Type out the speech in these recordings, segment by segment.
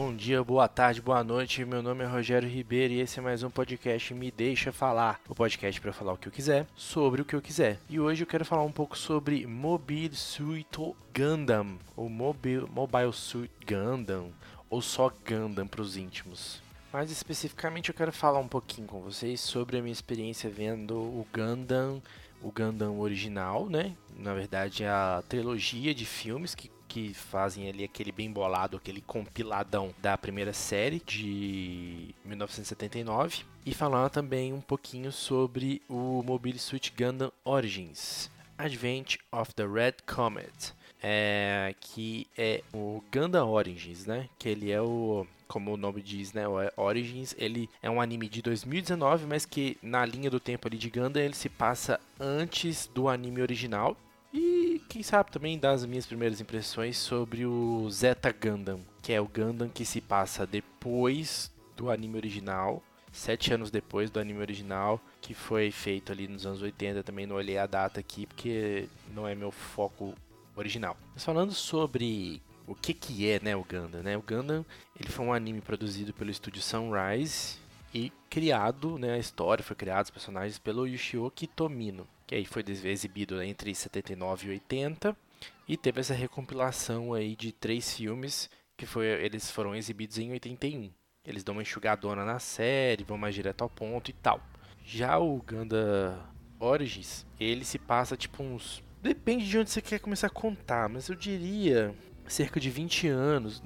Bom dia, boa tarde, boa noite. Meu nome é Rogério Ribeiro e esse é mais um podcast Me Deixa Falar. O podcast para falar o que eu quiser, sobre o que eu quiser. E hoje eu quero falar um pouco sobre Mobile Suit Gundam, ou Mobile, Mobile Suit Gundam, ou só Gundam para os íntimos. Mais especificamente eu quero falar um pouquinho com vocês sobre a minha experiência vendo o Gundam, o Gundam original, né? Na verdade, a trilogia de filmes que que fazem ali aquele bem bolado, aquele compiladão da primeira série de 1979 e falar também um pouquinho sobre o Mobile Suit Gundam Origins, Advent of the Red Comet, é, que é o Gundam Origins, né? Que ele é o como o nome diz, né, Origins, ele é um anime de 2019, mas que na linha do tempo ali de Gundam ele se passa antes do anime original, quem sabe também dar as minhas primeiras impressões sobre o Zeta Gundam, que é o Gundam que se passa depois do anime original, sete anos depois do anime original, que foi feito ali nos anos 80. Também não olhei a data aqui porque não é meu foco original. Mas falando sobre o que, que é né, o Gundam, né? O Gundam ele foi um anime produzido pelo estúdio Sunrise e criado, né, a história foi criada, os personagens pelo Yoshioki Tomino que aí foi exibido entre 79 e 80 e teve essa recompilação aí de três filmes que foi, eles foram exibidos em 81. Eles dão uma enxugadona na série, vão mais direto ao ponto e tal. Já o Ganda Origins, ele se passa tipo uns. Depende de onde você quer começar a contar, mas eu diria cerca de 20 anos,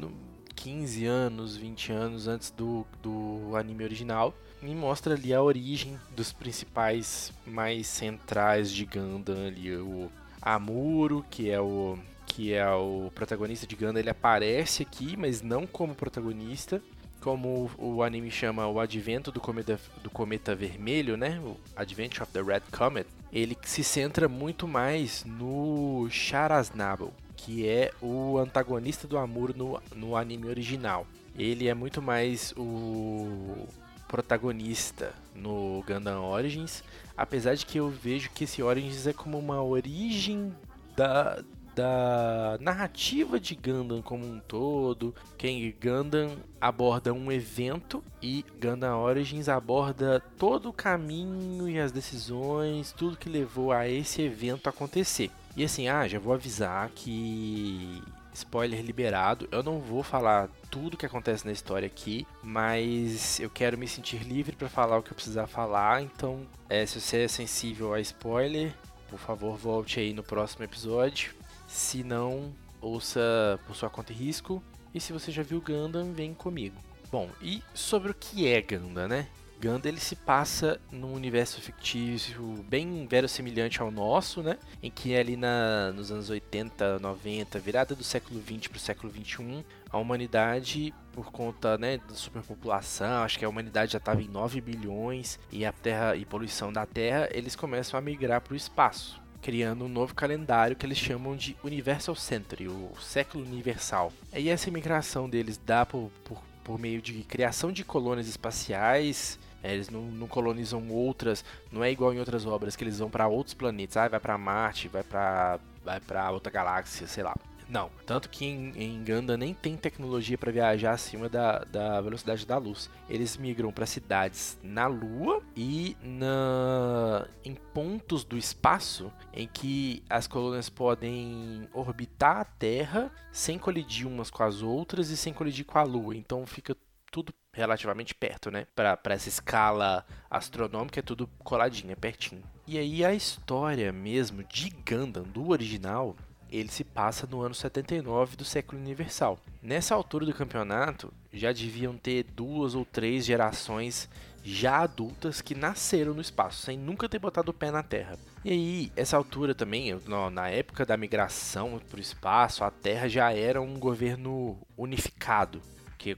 15 anos, 20 anos antes do, do anime original e mostra ali a origem dos principais mais centrais de Gundam ali, o Amuro, que é o que é o protagonista de Gundam, ele aparece aqui, mas não como protagonista, como o anime chama o Advento do Cometa, do Cometa Vermelho, né? O Advent of the Red Comet. Ele se centra muito mais no Sharaznable, que é o antagonista do Amuro no, no anime original. Ele é muito mais o protagonista no Gundam Origins, apesar de que eu vejo que esse Origins é como uma origem da, da narrativa de Gundam como um todo. Quem Gundam aborda um evento e Gundam Origins aborda todo o caminho e as decisões, tudo que levou a esse evento acontecer. E assim, ah, já vou avisar que spoiler liberado. Eu não vou falar tudo que acontece na história aqui, mas eu quero me sentir livre para falar o que eu precisar falar. Então, é, se você é sensível a spoiler, por favor, volte aí no próximo episódio. Se não, ouça por sua conta e risco. E se você já viu Gundam, vem comigo. Bom, e sobre o que é Gundam, né? Gundam ele se passa num universo fictício bem verossimilhante ao nosso, né? Em que ali na, nos anos 80, 90, virada do século 20 para o século 21, a humanidade, por conta né, da superpopulação, acho que a humanidade já estava em 9 bilhões e a Terra e poluição da Terra, eles começam a migrar para o espaço criando um novo calendário que eles chamam de Universal Century, o século universal. E essa imigração deles dá por, por, por meio de criação de colônias espaciais, é, eles não, não, colonizam outras, não é igual em outras obras que eles vão para outros planetas, ah, vai para Marte, vai para vai para outra galáxia, sei lá. Não, tanto que em, em Ganda nem tem tecnologia para viajar acima da, da velocidade da luz. Eles migram para cidades na Lua e na, em pontos do espaço em que as colônias podem orbitar a Terra sem colidir umas com as outras e sem colidir com a Lua. Então fica tudo relativamente perto, né? Para essa escala astronômica é tudo coladinho, é pertinho. E aí a história mesmo de Gundam, do original, ele se passa no ano 79 do século universal. Nessa altura do campeonato, já deviam ter duas ou três gerações já adultas que nasceram no espaço, sem nunca ter botado o pé na Terra. E aí, essa altura também, na época da migração para o espaço, a Terra já era um governo unificado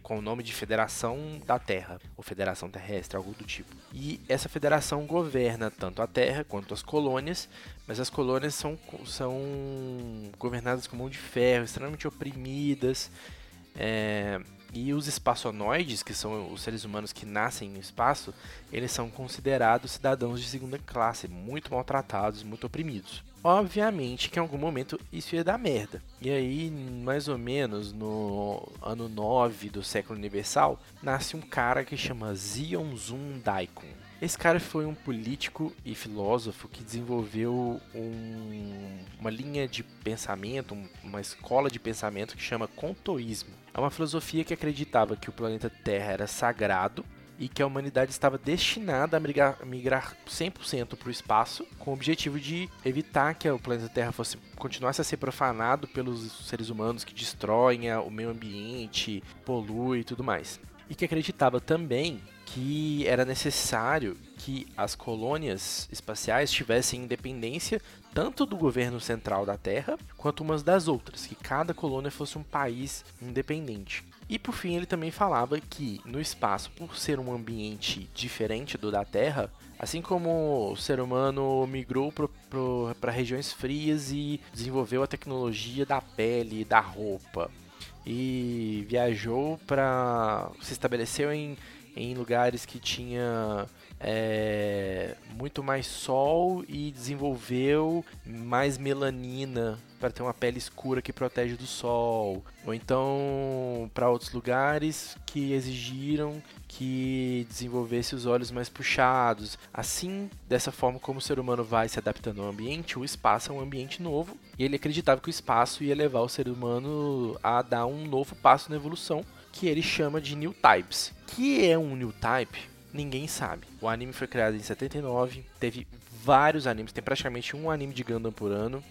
com o nome de Federação da Terra, ou Federação Terrestre, algo do tipo. E essa federação governa tanto a Terra quanto as colônias, mas as colônias são, são governadas com mão de ferro, extremamente oprimidas. É, E os espaçonoides, que são os seres humanos que nascem no espaço, eles são considerados cidadãos de segunda classe, muito maltratados, muito oprimidos. Obviamente que em algum momento isso ia dar merda. E aí, mais ou menos no ano 9 do século universal, nasce um cara que chama Zion Zun Daikon. Esse cara foi um político e filósofo que desenvolveu um, uma linha de pensamento, uma escola de pensamento que chama Contoísmo. É uma filosofia que acreditava que o planeta Terra era sagrado e que a humanidade estava destinada a migrar, migrar 100% para o espaço, com o objetivo de evitar que o planeta Terra fosse continuasse a ser profanado pelos seres humanos que destroem o meio ambiente, poluem e tudo mais. E que acreditava também que era necessário que as colônias espaciais tivessem independência tanto do governo central da Terra quanto umas das outras, que cada colônia fosse um país independente. E por fim, ele também falava que no espaço, por ser um ambiente diferente do da Terra, assim como o ser humano migrou para regiões frias e desenvolveu a tecnologia da pele da roupa, e viajou para. se estabeleceu em, em lugares que tinha é, muito mais sol e desenvolveu mais melanina para ter uma pele escura que protege do sol, ou então para outros lugares que exigiram que desenvolvesse os olhos mais puxados. Assim, dessa forma como o ser humano vai se adaptando ao ambiente, o espaço é um ambiente novo, e ele acreditava que o espaço ia levar o ser humano a dar um novo passo na evolução, que ele chama de New Types. Que é um New Type? Ninguém sabe. O anime foi criado em 79, teve vários animes, tem praticamente um anime de Gundam por ano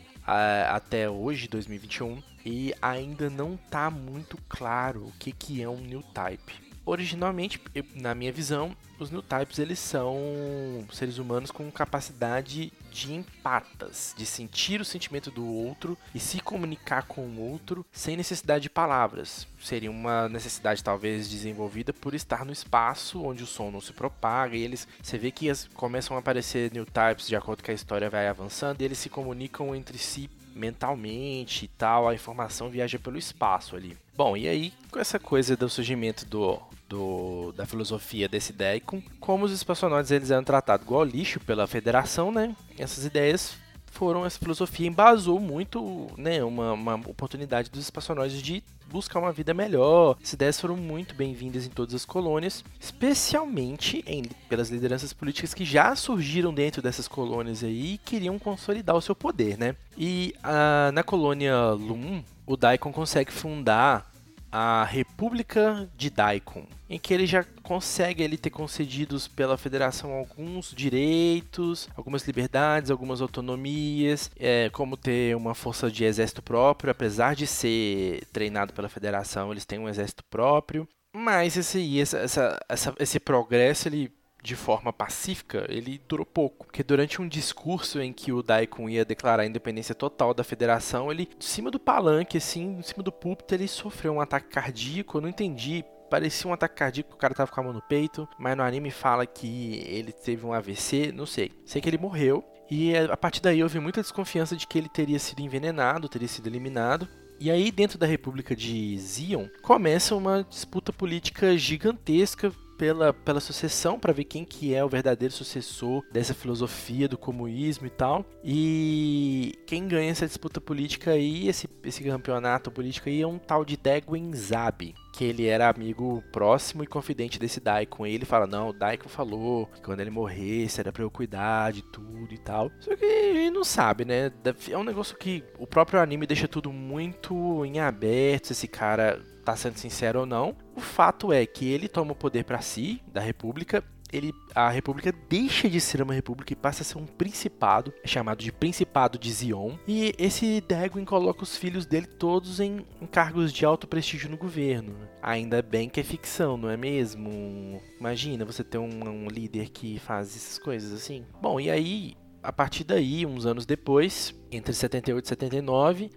até hoje, 2021, e ainda não tá muito claro o que, que é um New Type. Originalmente, na minha visão, os New Types eles são seres humanos com capacidade de empatas, de sentir o sentimento do outro e se comunicar com o outro sem necessidade de palavras. Seria uma necessidade talvez desenvolvida por estar no espaço onde o som não se propaga e eles, você vê que as, começam a aparecer New Types de acordo com a história vai avançando e eles se comunicam entre si mentalmente e tal, a informação viaja pelo espaço ali. Bom, e aí, com essa coisa do surgimento do, do, da filosofia desse Deicon, como os espaçonautas eles eram tratados igual lixo pela federação, né? Essas ideias foram, essa filosofia embasou muito, né, uma, uma oportunidade dos espaçonautas de buscar uma vida melhor. Essas ideias foram muito bem-vindas em todas as colônias, especialmente em, pelas lideranças políticas que já surgiram dentro dessas colônias aí e queriam consolidar o seu poder, né? E a, na colônia Lum, o Daikon consegue fundar a República de Daikon, em que ele já consegue ele ter concedidos pela federação alguns direitos, algumas liberdades, algumas autonomias, é, como ter uma força de exército próprio, apesar de ser treinado pela federação, eles têm um exército próprio. Mas esse, essa, essa, esse progresso ele de forma pacífica, ele durou pouco. Porque durante um discurso em que o Daikon ia declarar a independência total da federação, ele, de cima do palanque, assim, em cima do púlpito, ele sofreu um ataque cardíaco. Eu não entendi parecia um ataque cardíaco, o cara tava com a mão no peito, mas no anime fala que ele teve um AVC, não sei. Sei que ele morreu, e a partir daí houve muita desconfiança de que ele teria sido envenenado, teria sido eliminado. E aí, dentro da República de Zion, começa uma disputa política gigantesca pela, pela sucessão para ver quem que é o verdadeiro sucessor dessa filosofia do comunismo e tal. E quem ganha essa disputa política aí, esse, esse campeonato político aí é um tal de Deguen Zabi, que ele era amigo próximo e confidente desse Daikon. Ele fala: Não, o Daikon falou que quando ele morresse era pra eu cuidar de tudo e tal. Só que ele não sabe, né? É um negócio que o próprio anime deixa tudo muito em aberto. Esse cara tá sendo sincero ou não. O fato é que ele toma o poder para si, da República, ele, a República deixa de ser uma república e passa a ser um principado, chamado de Principado de Zion. E esse Degwin coloca os filhos dele todos em, em, cargos de alto prestígio no governo. Ainda bem que é ficção, não é mesmo? Imagina você ter um, um líder que faz essas coisas assim. Bom, e aí, a partir daí, uns anos depois, entre 78 e 79,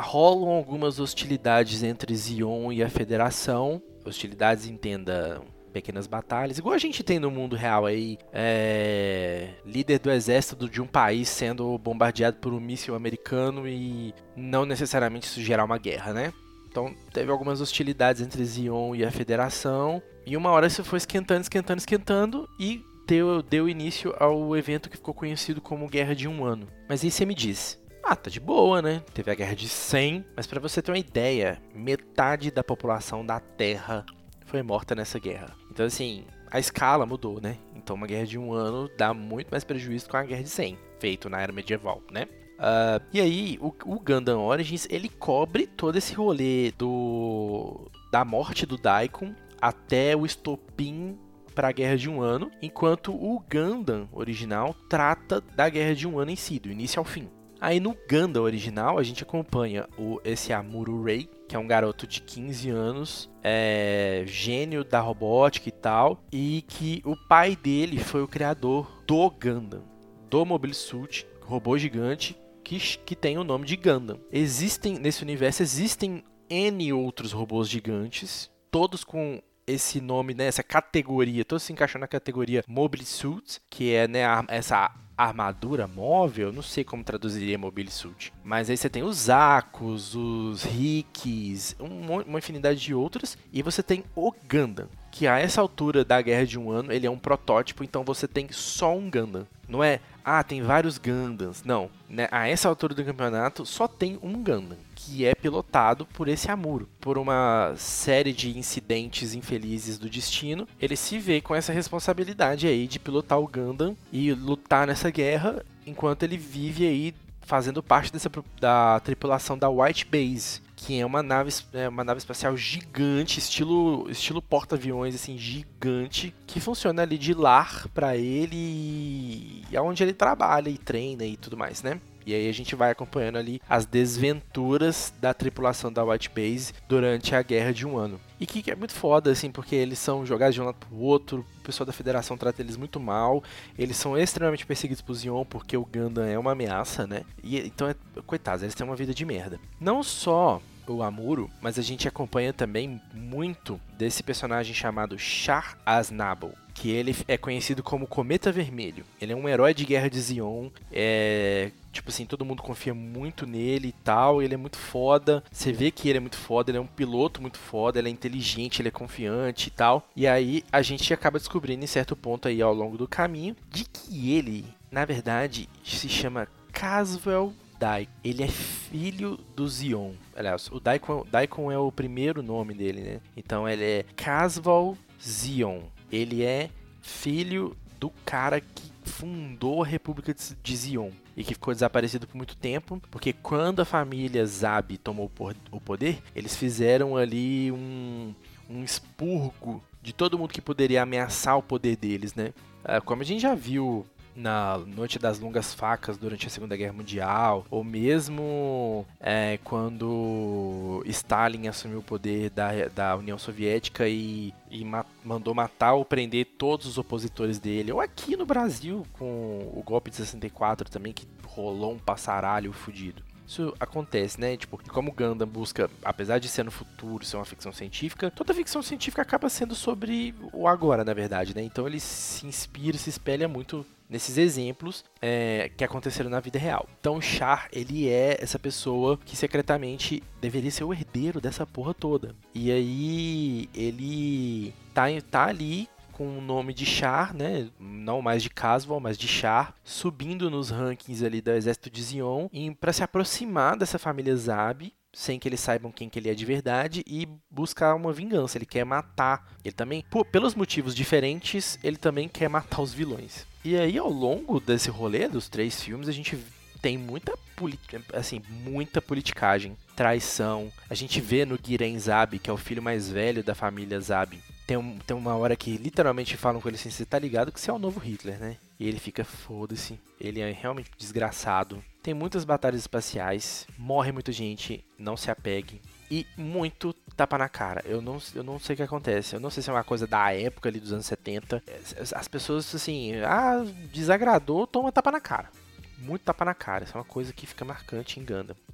rolam algumas hostilidades entre Zion e a Federação. Hostilidades, entenda, pequenas batalhas, igual a gente tem no mundo real aí, é, líder do exército de um país sendo bombardeado por um míssil americano e não necessariamente isso gerar uma guerra, né? Então teve algumas hostilidades entre Zion e a Federação. E uma hora isso foi esquentando, esquentando, esquentando e deu, deu início ao evento que ficou conhecido como Guerra de Um Ano. Mas aí você me diz, ah, tá de boa, né? Teve a Guerra de 100, mas para você ter uma ideia, metade da população da Terra foi morta nessa guerra. Então assim, a escala mudou, né? Então uma guerra de um ano dá muito mais prejuízo que uma guerra de 100, feito na era medieval, né? Uh, e aí, o, o Gundam Origins, ele cobre todo esse rolê do da morte do Daikon até o estopim para a Guerra de um Ano, enquanto o Gundam original trata da Guerra de um Ano em si, do início ao fim. Aí no Gundam original a gente acompanha o, esse Amuro Ray, que é um garoto de 15 anos, é, gênio da robótica e tal, e que o pai dele foi o criador do Gundam, do Mobile Suit, robô gigante, que, que tem o nome de Gundam. Existem, nesse universo, existem N outros robôs gigantes, todos com esse nome, né, essa categoria, todos se encaixam na categoria Mobile Suits, que é né, essa armadura móvel, não sei como traduziria mobile suit, mas aí você tem os Akos, os um, uma infinidade de outros, e você tem o Gundam, que a essa altura da guerra de um ano ele é um protótipo, então você tem só um Gundam. Não é, ah, tem vários Gundams. Não, né? a essa altura do campeonato só tem um Gundam, que é pilotado por esse Amuro. Por uma série de incidentes infelizes do destino, ele se vê com essa responsabilidade aí de pilotar o Gundam e lutar nessa guerra, enquanto ele vive aí fazendo parte dessa, da tripulação da White Base, que é uma nave, é uma nave espacial gigante, estilo, estilo porta-aviões, assim, gigante, que funciona ali de lar para ele e aonde ele trabalha e treina e tudo mais, né? E aí a gente vai acompanhando ali as desventuras da tripulação da White Base durante a guerra de um ano. E que é muito foda, assim, porque eles são jogados de um lado pro outro, o pessoal da federação trata eles muito mal, eles são extremamente perseguidos por Zion porque o Gundam é uma ameaça, né? E então, é, coitados, eles têm uma vida de merda. Não só o Amuro, mas a gente acompanha também muito desse personagem chamado Char Aznable, que ele é conhecido como Cometa Vermelho. Ele é um herói de guerra de Zion, é tipo assim, todo mundo confia muito nele e tal, ele é muito foda. Você vê que ele é muito foda, ele é um piloto muito foda, ele é inteligente, ele é confiante e tal. E aí a gente acaba descobrindo em certo ponto aí ao longo do caminho de que ele, na verdade, se chama Caswell Daikon. Ele é filho do Zion. Aliás, o Daikon, Daikon é o primeiro nome dele, né? Então ele é Casval Zion. Ele é filho do cara que fundou a República de Zion e que ficou desaparecido por muito tempo, porque quando a família Zab tomou o poder, eles fizeram ali um, um expurgo de todo mundo que poderia ameaçar o poder deles, né? Ah, como a gente já viu na Noite das Longas Facas durante a Segunda Guerra Mundial, ou mesmo é, quando Stalin assumiu o poder da, da União Soviética e, e ma mandou matar ou prender todos os opositores dele, ou aqui no Brasil com o golpe de 64 também, que rolou um passaralho fudido isso acontece, né? Tipo, como Gundam busca, apesar de ser no futuro, ser uma ficção científica, toda ficção científica acaba sendo sobre o agora, na verdade, né? Então ele se inspira, se espelha muito nesses exemplos é, que aconteceram na vida real. Então Char, ele é essa pessoa que secretamente deveria ser o herdeiro dessa porra toda. E aí ele tá, tá ali com o nome de Char, né? Não mais de Caswell, mas de Char, subindo nos rankings ali do exército de Zion, para se aproximar dessa família Zab sem que eles saibam quem que ele é de verdade e buscar uma vingança. Ele quer matar. Ele também, por, pelos motivos diferentes, ele também quer matar os vilões. E aí, ao longo desse rolê dos três filmes, a gente tem muita assim, muita politicagem, traição. A gente vê no Giren Zab, que é o filho mais velho da família Zab. Tem, um, tem uma hora que literalmente falam com ele assim: você tá ligado que você é o novo Hitler, né? E ele fica, foda-se. Ele é realmente desgraçado. Tem muitas batalhas espaciais, morre muita gente, não se apegue. E muito tapa na cara. Eu não, eu não sei o que acontece. Eu não sei se é uma coisa da época ali dos anos 70. As pessoas, assim, ah, desagradou, toma tapa na cara. Muito tapa na cara. Isso é uma coisa que fica marcante em.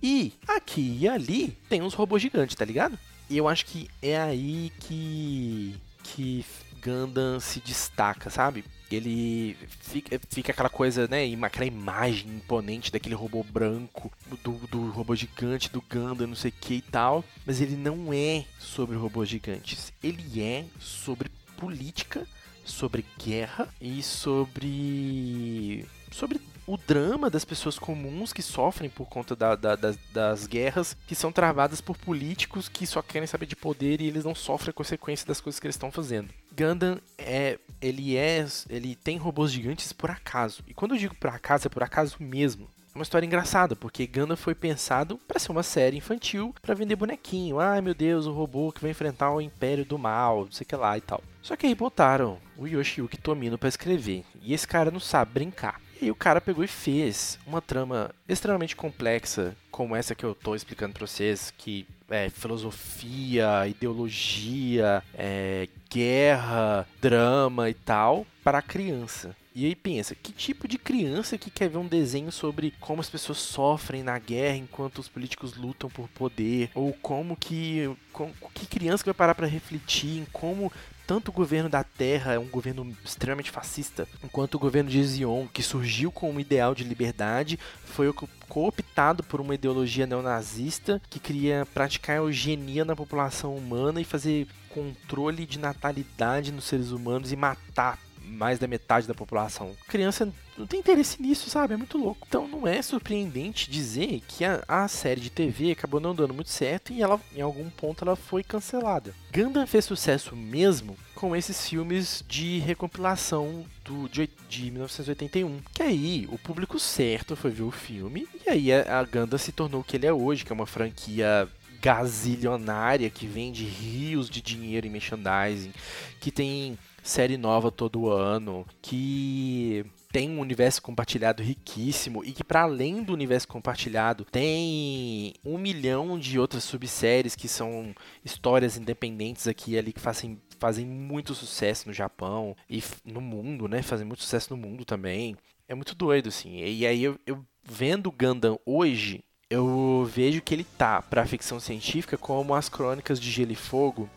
E aqui e ali tem uns robôs gigantes, tá ligado? E eu acho que é aí que que Gundam se destaca, sabe? ele fica, fica aquela coisa, né, aquela imagem imponente daquele robô branco, do, do robô gigante, do Ganda, não sei o que e tal, mas ele não é sobre robôs gigantes, ele é sobre política, sobre guerra e sobre sobre o drama das pessoas comuns que sofrem por conta da, da, das, das, guerras, que são travadas por políticos que só querem saber de poder e eles não sofrem a consequência das coisas que eles estão fazendo. Gundam é, ele é, ele tem robôs gigantes por acaso. E quando eu digo por acaso, é por acaso mesmo. É uma história engraçada, porque Gundam foi pensado para ser uma série infantil, para vender bonequinho. Ai meu Deus, o robô que vai enfrentar o Império do Mal, não sei o que lá e tal. Só que aí botaram o Yoshiyuki Tomino para escrever. E esse cara não sabe brincar. E o cara pegou e fez uma trama extremamente complexa, como essa que eu tô explicando pra vocês, que é filosofia, ideologia, é, guerra, drama e tal, para criança. E aí pensa, que tipo de criança que quer ver um desenho sobre como as pessoas sofrem na guerra enquanto os políticos lutam por poder? Ou como que. Com, que criança que vai parar para refletir em como tanto o governo da Terra é um governo extremamente fascista, enquanto o governo de Zion, que surgiu com um ideal de liberdade, foi cooptado por uma ideologia neonazista que queria praticar eugenia na população humana e fazer controle de natalidade nos seres humanos e matar mais da metade da população. Criança não tem interesse nisso, sabe? É muito louco. Então não é surpreendente dizer que a, a, série de TV acabou não dando muito certo e ela, em algum ponto, ela foi cancelada. Gundam fez sucesso mesmo com esses filmes de recompilação do, de, de 1981. Que aí o público certo foi ver o filme e aí a, a Gundam se tornou o que ele é hoje, que é uma franquia gazilionária que vende rios de dinheiro em merchandising, que tem série nova todo ano, que tem um universo compartilhado riquíssimo e que para além do universo compartilhado tem um milhão de outras subséries que são histórias independentes aqui e ali que fazem, fazem muito sucesso no Japão e no mundo, né? Fazem muito sucesso no mundo também. É muito doido, assim. E aí eu, eu vendo Gundam hoje, eu vejo que ele tá pra ficção científica como as crônicas de Gelo e Fogo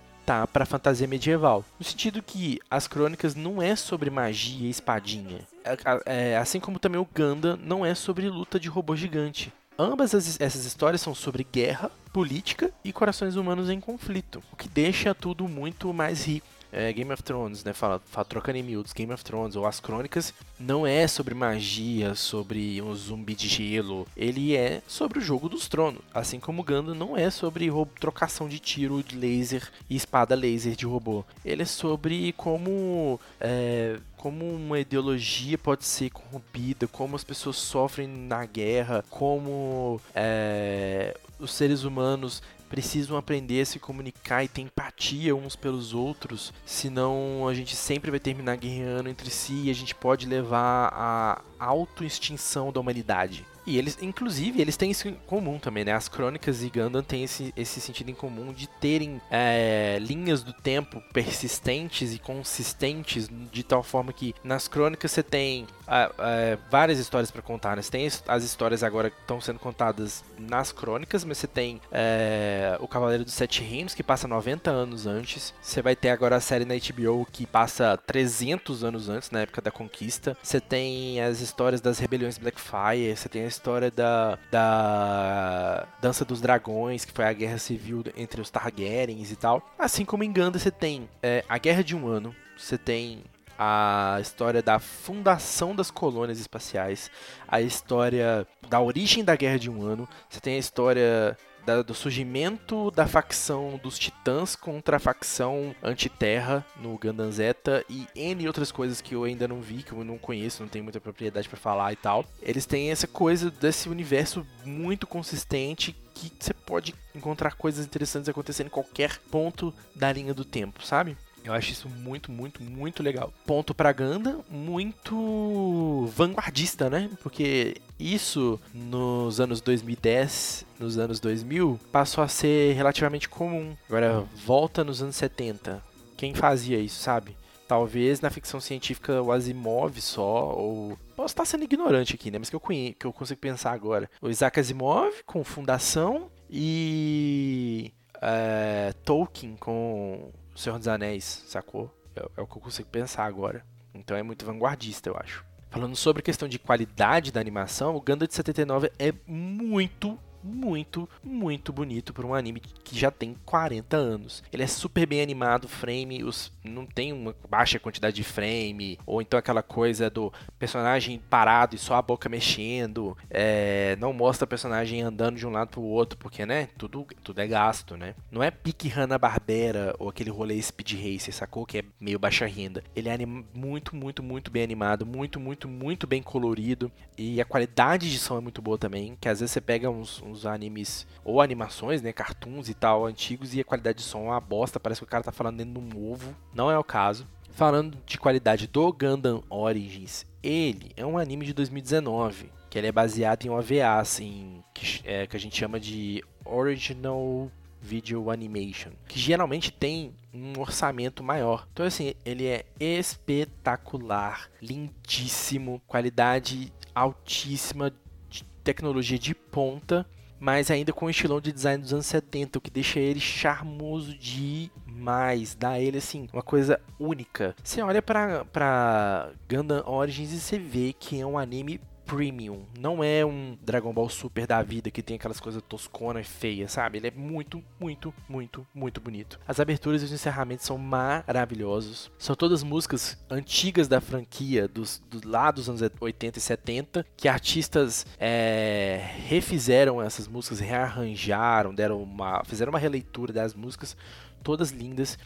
para fantasia medieval. No sentido que as crônicas não é sobre magia e espadinha. É, é, assim como também o Ganda não é sobre luta de robô gigante. Ambas as, essas histórias são sobre guerra, política e corações humanos em conflito, o que deixa tudo muito mais rico é, Game of Thrones, né? Fala, fala, trocando em miúdos, Game of Thrones ou As Crônicas, não é sobre magia, sobre um zumbi de gelo. Ele é sobre o jogo dos tronos. Assim como Gundam não é sobre trocação de tiro de laser e espada laser de robô. Ele é sobre como. É, como uma ideologia pode ser corrompida, como as pessoas sofrem na guerra, como é, os seres humanos precisam aprender a se comunicar e ter empatia uns pelos outros, senão a gente sempre vai terminar guerreando entre si e a gente pode levar à auto-extinção da humanidade. E eles, inclusive, eles têm isso em comum também, né? As crônicas e Gundam têm esse, esse sentido em comum de terem é, linhas do tempo persistentes e consistentes, de tal forma que nas crônicas você tem várias histórias para contar, né? Você tem as histórias agora que estão sendo contadas nas crônicas, mas você tem é, o Cavaleiro dos Sete Reinos, que passa 90 anos antes. Você vai ter agora a série na HBO, que passa 300 anos antes, na época da conquista. Você tem as histórias das rebeliões Blackfire, você tem a história da, da Dança dos Dragões, que foi a guerra civil entre os Targaryens e tal. Assim como em Ganda você tem é, a Guerra de um Ano, você tem a história da fundação das colônias espaciais, a história da origem da Guerra de um Ano, você tem a história da, do surgimento da facção dos Titãs contra a facção Antiterra no Gundam Zeta e N outras coisas que eu ainda não vi, que eu não conheço, não tenho muita propriedade para falar e tal. Eles têm essa coisa desse universo muito consistente que você pode encontrar coisas interessantes acontecendo em qualquer ponto da linha do tempo, sabe? Eu acho isso muito, muito, muito legal. Ponto pra Ganda, muito vanguardista, né? Porque isso nos anos 2010, nos anos 2000, passou a ser relativamente comum. Agora volta nos anos 70. Quem fazia isso, sabe? Talvez na ficção científica o Asimov só, ou. Posso estar sendo ignorante aqui, né? Mas que eu, conheço, que eu consigo pensar agora. O Isaac Asimov com Fundação e. É, Tolkien com Senhor dos Anéis, sacou? É, é, o que eu consigo pensar agora. Então é muito vanguardista, eu acho. Falando sobre a questão de qualidade da animação, o Gundam de 79 é muito, muito, muito bonito para um anime que já tem 40 anos. Ele é super bem animado, frame, os, não tem uma baixa quantidade de frame, ou então aquela coisa do personagem parado e só a boca mexendo, é, não mostra o personagem andando de um lado para o outro, porque, né, tudo, tudo é gasto, né? Não é pique Hanna-Barbera ou aquele rolê Speed Racer, sacou? Que é meio baixa renda. Ele é muito, muito, muito bem animado, muito, muito, muito bem colorido, e a qualidade de som é muito boa também, que às vezes você pega uns uns animes ou animações, né, cartoons e tal, antigos, e a qualidade de som é uma bosta, parece que o cara tá falando dentro de um ovo. Não é o caso. Falando de qualidade do Gundam Origins, ele é um anime de 2019, que ele é baseado em OVA, assim, que, é, que a gente chama de Original Video Animation, que geralmente tem um orçamento maior. Então assim, ele é espetacular, lindíssimo, qualidade altíssima, de tecnologia de ponta mas ainda com o estilão de design dos anos 70, o que deixa ele charmoso demais, dá ele assim uma coisa única. Você olha para Gundam Origins e você vê que é um anime premium. Não é um Dragon Ball Super da vida que tem aquelas coisas tosconas e feias, sabe? Ele é muito, muito, muito, muito bonito. As aberturas e os encerramentos são maravilhosos. São todas músicas antigas da franquia, dos, do, lá dos anos 80 e 70, que artistas é, refizeram essas músicas, rearranjaram, deram uma, fizeram uma releitura das músicas, todas lindas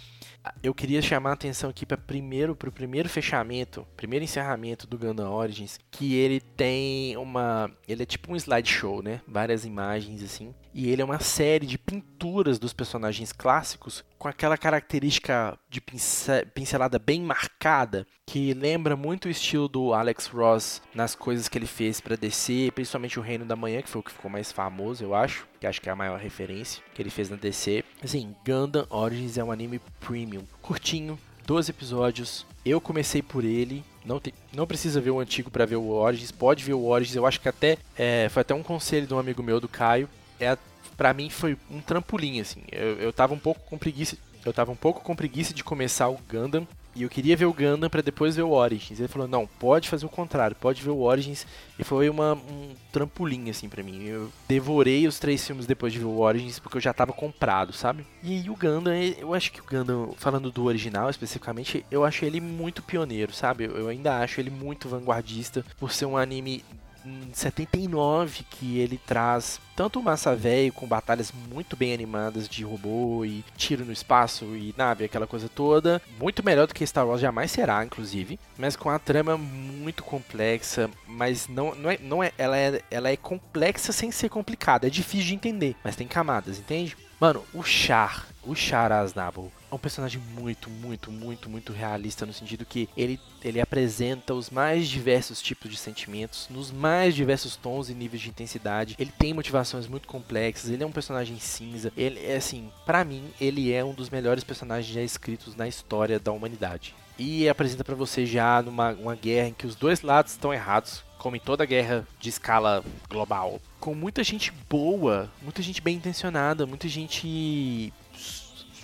eu queria chamar a atenção aqui para primeiro pro primeiro fechamento, primeiro encerramento do Gundam Origins, que ele tem uma, ele é tipo um slideshow, né? Várias imagens assim, e ele é uma série de pinturas dos personagens clássicos com aquela característica de pincelada bem marcada, que lembra muito o estilo do Alex Ross nas coisas que ele fez para DC, principalmente o Reino da Manhã, que foi o que ficou mais famoso, eu acho, que acho que é a maior referência que ele fez na DC. Assim, Gundam Origins é um anime premium, curtinho, 12 episódios. Eu comecei por ele. Não, tem, não precisa ver o antigo para ver o Origins. Pode ver o Origins. Eu acho que até é, foi até um conselho de um amigo meu, do Caio, é para mim foi um trampolim assim. Eu, eu tava um pouco com preguiça, eu tava um pouco com preguiça de começar o Gundam e eu queria ver o Gundam para depois ver o Origins. Ele falou: "Não, pode fazer o contrário, pode ver o Origins". E foi uma, um trampolim assim para mim. Eu devorei os três filmes depois de ver o Origins porque eu já tava comprado, sabe? E aí o Gundam, eu acho que o Gundam, falando do original especificamente, eu acho ele muito pioneiro, sabe? Eu ainda acho ele muito vanguardista por ser um anime em 79 que ele traz tanto Massa Velho com batalhas muito bem animadas de robô e tiro no espaço e nave, aquela coisa toda, muito melhor do que Star Wars jamais será, inclusive, mas com a trama muito complexa, mas não, não é, não é, ela é, ela é complexa sem ser complicada, é difícil de entender, mas tem camadas, entende? Mano, o Char, o Char Aznavour, é um personagem muito, muito, muito, muito realista no sentido que ele, ele apresenta os mais diversos tipos de sentimentos, nos mais diversos tons e níveis de intensidade. Ele tem motivações muito complexas, ele é um personagem cinza. Ele é assim, para mim, ele é um dos melhores personagens já escritos na história da humanidade. E apresenta para você já numa uma guerra em que os dois lados estão errados, como em toda guerra de escala global. Com muita gente boa, muita gente bem intencionada, muita gente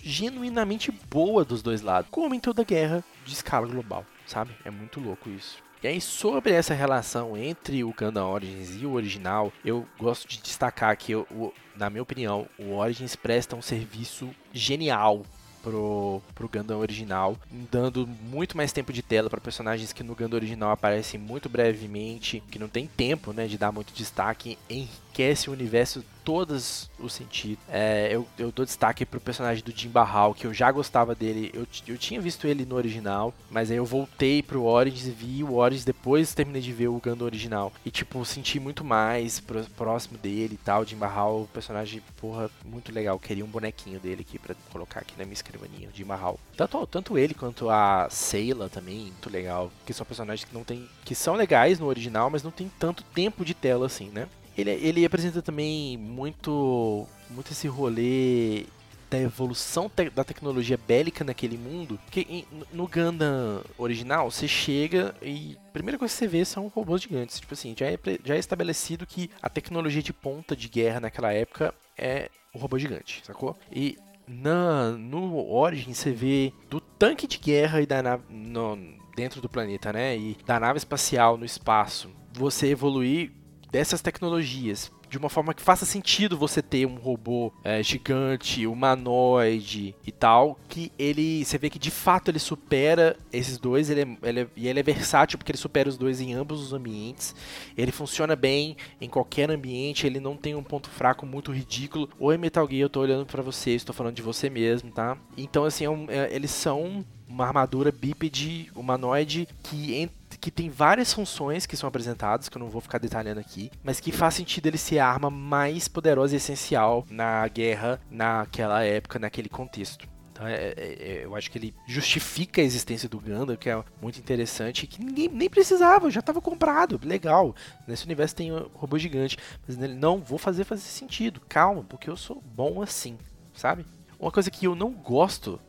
genuinamente boa dos dois lados, como em toda guerra de escala global, sabe? É muito louco isso. E aí, sobre essa relação entre o Gundam Origins e o original, eu gosto de destacar que, o, na minha opinião, o Origins presta um serviço genial pro, pro Gundam original, dando muito mais tempo de tela para personagens que no Gundam original aparecem muito brevemente, que não tem tempo né, de dar muito destaque, enriquece o universo todos os sentidos. É, eu, eu dou destaque pro personagem do Jim Barral, que eu já gostava dele. Eu, eu tinha visto ele no original, mas aí eu voltei pro Origins e vi o Origins depois terminei de ver o Gundam original. E, tipo, senti muito mais pro, próximo dele e tal. Jim Barral, personagem, porra, muito legal. Queria um bonequinho dele aqui para colocar aqui na minha escrivaninha, Jim Barral. Tanto, tanto ele quanto a Sayla também, muito legal. Que são personagens que não tem. que são legais no original, mas não tem tanto tempo de tela assim, né? Ele, ele apresenta também muito, muito esse rolê da evolução te da tecnologia bélica naquele mundo. Que no Gundam original, você chega e a primeira coisa que você vê são robôs gigantes. Tipo assim, já é, já é estabelecido que a tecnologia de ponta de guerra naquela época é o robô gigante, sacou? E na, no Origin você vê do tanque de guerra e da nave dentro do planeta, né? E da nave espacial no espaço, você evoluir dessas tecnologias de uma forma que faça sentido você ter um robô é, gigante, humanoide e tal, que ele, você vê que de fato ele supera esses dois, ele é, ele é, e ele é versátil porque ele supera os dois em ambos os ambientes, ele funciona bem em qualquer ambiente, ele não tem um ponto fraco muito ridículo. Oi Metal Gear, eu tô olhando para você, estou falando de você mesmo, tá? Então assim, é um, é, eles são uma armadura bípede humanoide que que tem várias funções que são apresentadas, que eu não vou ficar detalhando aqui, mas que faz sentido ele ser a arma mais poderosa e essencial na guerra naquela época, naquele contexto. Então, é, é, é eu acho que ele justifica a existência do Gundam, que é muito interessante, que ninguém nem precisava, já estava comprado, legal. Nesse universo tem um robô gigante, mas nele não vou fazer fazer sentido. Calma, porque eu sou bom assim, sabe? Uma coisa que eu não gosto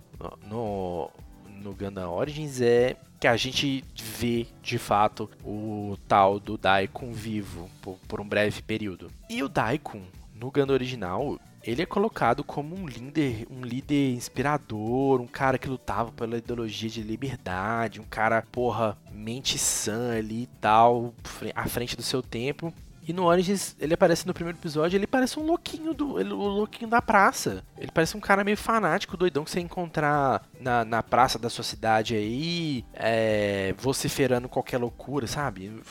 no, no Gundam Origins é que a gente vê de fato o tal do Daikon vivo por, por um breve período. E o Daikon, no Gundam original, ele é colocado como um líder, um líder inspirador, um cara que lutava pela ideologia de liberdade, um cara, porra, mente sã ali e tal, à frente do seu tempo. E no Origins, ele aparece no primeiro episódio, ele parece um louquinho do. Ele, o louquinho da praça. Ele parece um cara meio fanático, doidão que você encontrar na, na praça da sua cidade aí, é, vociferando qualquer loucura, sabe?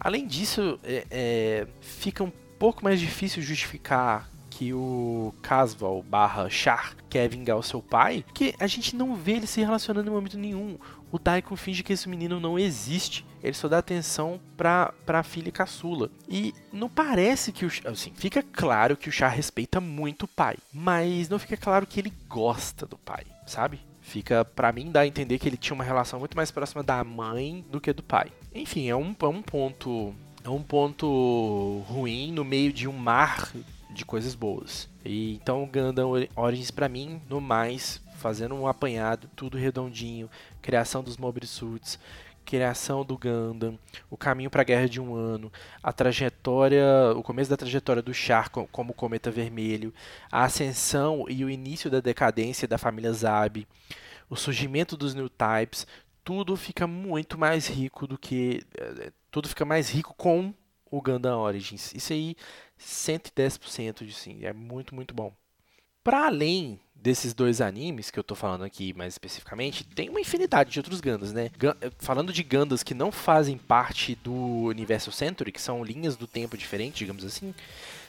Além disso, é, é, fica um pouco mais difícil justificar que o Casval barra Char quer vingar o seu pai, que a gente não vê ele se relacionando em momento nenhum. O Daikon finge que esse menino não existe. Ele só dá atenção pra, pra filha caçula. E não parece que o. Assim, fica claro que o Char respeita muito o pai. Mas não fica claro que ele gosta do pai, sabe? Fica, para mim, dá a entender que ele tinha uma relação muito mais próxima da mãe do que do pai. Enfim, é um, é um ponto. É um ponto ruim no meio de um mar de coisas boas. E então Gundam Origins para mim, no mais, fazendo um apanhado, tudo redondinho, criação dos Mobile Suits, criação do Gundam, o caminho para a Guerra de um Ano, a trajetória, o começo da trajetória do Char como Cometa Vermelho, a ascensão e o início da decadência da família Zab, o surgimento dos New Types, tudo fica muito mais rico do que eh, tudo fica mais rico com o Gundam Origins. Isso aí 110% de sim, é muito, muito bom. Para além desses dois animes que eu tô falando aqui mais especificamente, tem uma infinidade de outros Gandas, né? falando de Gandas que não fazem parte do universo Century, que são linhas do tempo diferentes, digamos assim,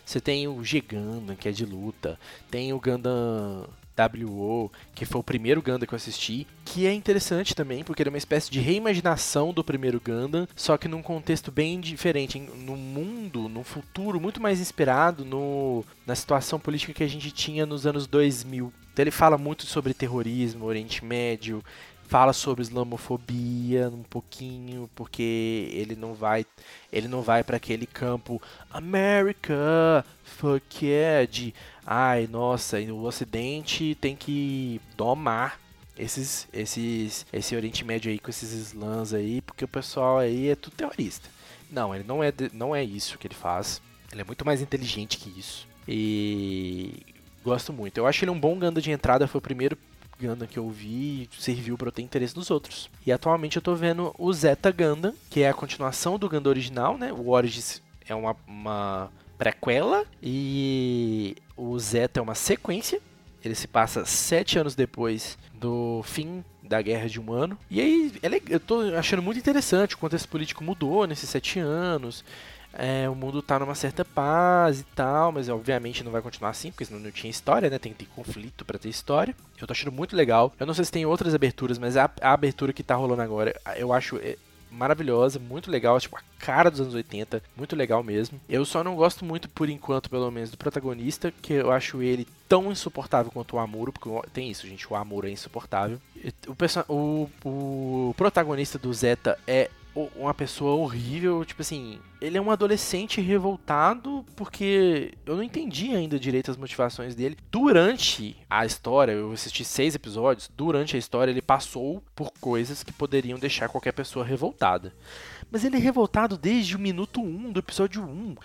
você tem o G Gundam, que é de luta, tem o Gundam WO, que foi o primeiro Gundam que eu assisti, que é interessante também, porque ele é uma espécie de reimaginação do primeiro Gundam, só que num contexto bem diferente, no mundo, no futuro muito mais inspirado no, na situação política que a gente tinha nos anos 2000. Então ele fala muito sobre terrorismo, Oriente Médio, fala sobre islamofobia um pouquinho, porque ele não vai ele não vai para aquele campo America, fuck yeah, de ai, nossa, o ocidente tem que domar esses esses esse Oriente Médio aí com esses slams aí, porque o pessoal aí é tudo terrorista. Não, ele não é não é isso que ele faz. Ele é muito mais inteligente que isso. E gosto muito. Eu acho ele um bom Ganda de entrada, foi o primeiro Gundam que eu vi serviu para eu ter interesse nos outros. E atualmente eu tô vendo o Zeta Gundam, que é a continuação do Gundam original, né? O Origins é uma, uma prequela e o Zeta é uma sequência. Ele se passa sete anos depois do fim da Guerra de um Ano. E aí, eu tô achando muito interessante. O contexto político mudou nesses sete anos é, o mundo tá numa certa paz e tal, mas obviamente não vai continuar assim, porque senão não tinha história, né? Tem que ter conflito para ter história. Eu tô achando muito legal. Eu não sei se tem outras aberturas, mas a, a abertura que tá rolando agora, eu acho é, maravilhosa, muito legal, tipo a cara dos anos 80, muito legal mesmo. Eu só não gosto muito, por enquanto, pelo menos, do protagonista, que eu acho ele tão insuportável quanto o Amuro, porque tem isso, gente, o Amuro é insuportável. O, o, o protagonista do Zeta é uma pessoa horrível, tipo assim, ele é um adolescente revoltado porque eu não entendi ainda direito as motivações dele. Durante a história, eu assisti seis episódios, durante a história ele passou por coisas que poderiam deixar qualquer pessoa revoltada. Mas ele é revoltado desde o minuto 1 um do episódio 1. Um,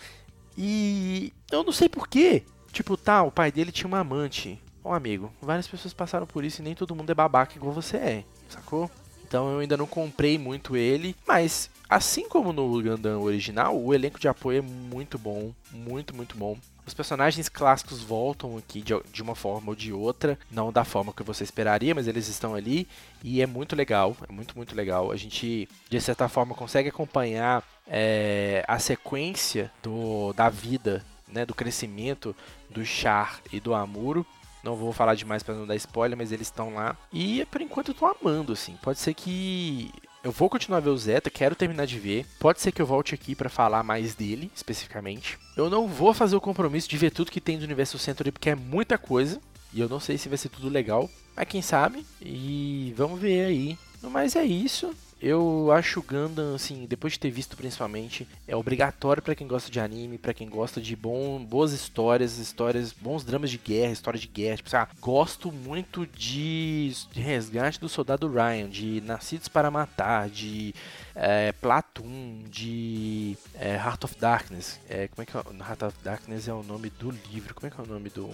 e eu não sei porquê. Tipo, tá, o pai dele tinha uma amante. Ó, amigo, várias pessoas passaram por isso e nem todo mundo é babaca igual você é, sacou? Então eu ainda não comprei muito ele, mas assim como no Gundam original, o elenco de apoio é muito bom, muito, muito bom. Os personagens clássicos voltam aqui de, uma forma ou de outra, não da forma que você esperaria, mas eles estão ali e é muito legal, é muito, muito legal. A gente, de certa forma, consegue acompanhar é, a sequência do, da vida, né, do crescimento do Char e do Amuro. Não vou falar demais para não dar spoiler, mas eles estão lá. E por enquanto eu tô amando, assim. Pode ser que eu vou continuar a ver o Zeta, quero terminar de ver. Pode ser que eu volte aqui para falar mais dele, especificamente. Eu não vou fazer o compromisso de ver tudo que tem do universo Century, porque é muita coisa. E eu não sei se vai ser tudo legal. Mas quem sabe? E vamos ver aí. Mas é isso. Eu acho Gundam, assim, depois de ter visto principalmente, é obrigatório para quem gosta de anime, para quem gosta de bom, boas histórias, histórias, bons dramas de guerra, histórias de guerra. Tipo, sabe? gosto muito de, de Resgate do Soldado Ryan, de Nascidos para Matar, de é, Platoon, de é, Heart of Darkness. É, como é que é? Heart of Darkness é o nome do livro. Como é que é o nome do,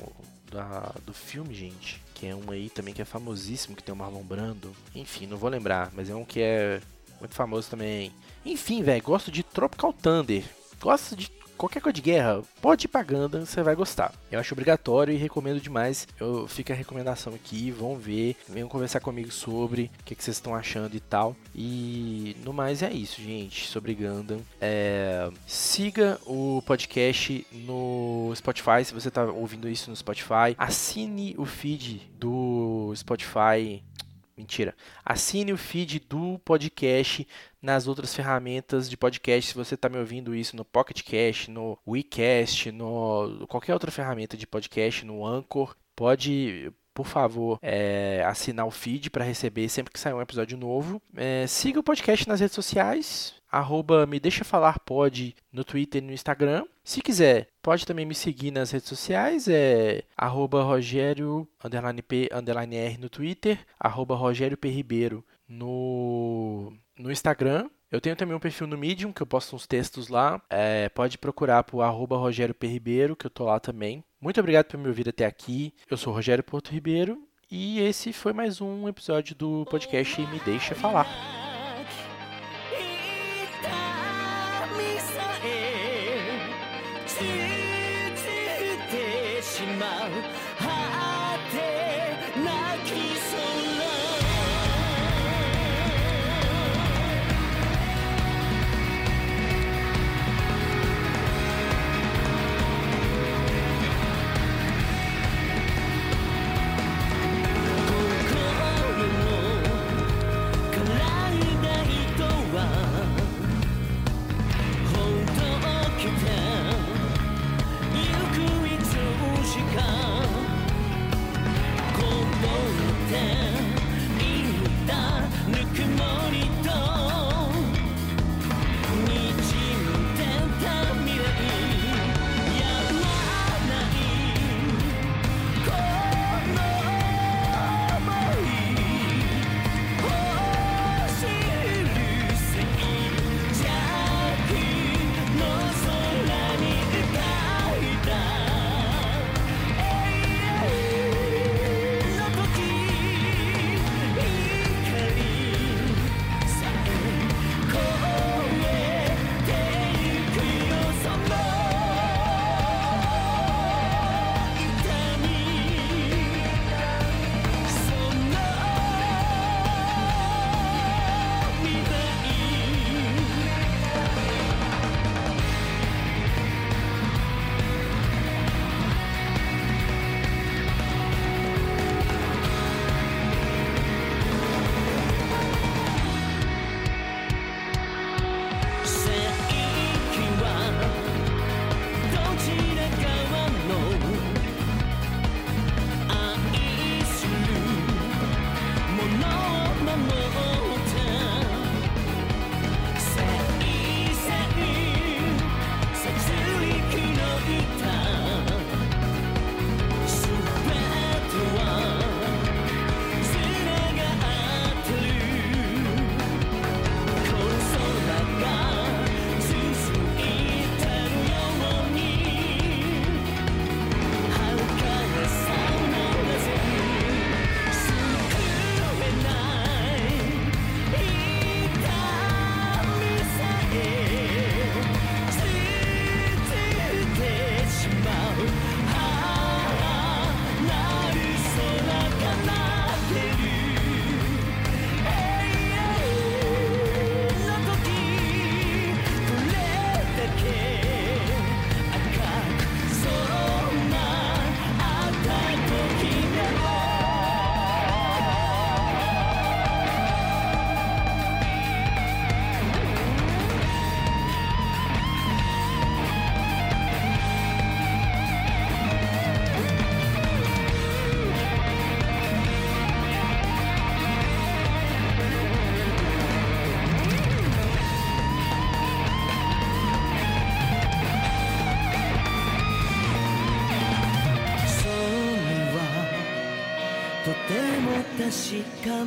da, do filme, gente? que é um aí também que é famosíssimo, que tem o Marlon Brando. Enfim, não vou lembrar, mas é um que é muito famoso também. Enfim, velho, gosto de Tropical Thunder. Gosto de qualquer coisa de guerra, pode Gundam, você vai gostar. Eu acho obrigatório e recomendo demais. Eu fica a recomendação aqui, vão ver, venham conversar comigo sobre o que, que vocês estão achando e tal. E no mais é isso, gente, sobre Gundam. É, siga o podcast no Spotify, se você está ouvindo isso no Spotify. Assine o feed do Spotify Mentira. Assine o feed do podcast nas outras ferramentas de podcast. Se você está me ouvindo isso no Pocket Cast, no WeCast, no qualquer outra ferramenta de podcast, no Anchor, pode por favor, é, assinar o feed para receber sempre que sair um episódio novo. É, siga o podcast nas redes sociais, arroba me deixa falar pode no Twitter e no Instagram. Se quiser, pode também me seguir nas redes sociais, é arroba Rogério underline P underline R no Twitter, arroba Rogério P Ribeiro no, no Instagram. Eu tenho também um perfil no Medium, que eu posto uns textos lá. É, pode procurar por arroba Rogério P. Ribeiro, que eu tô lá também. Muito obrigado por me ouvir até aqui. Eu sou Rogério Porto Ribeiro e esse foi mais um episódio do podcast Me Deixa Falar.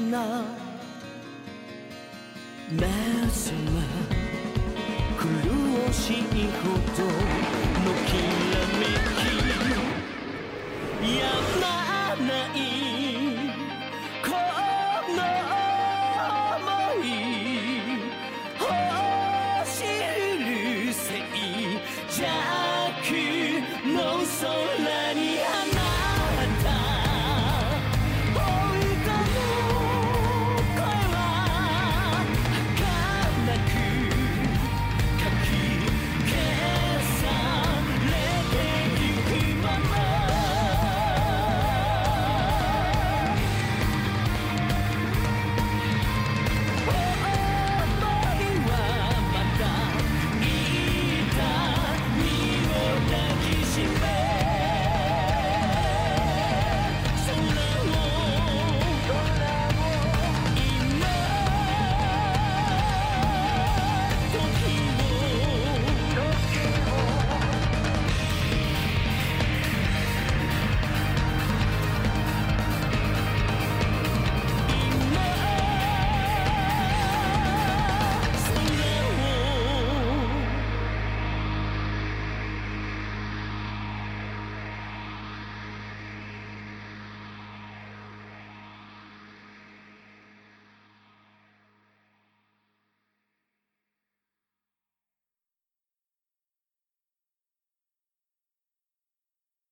나.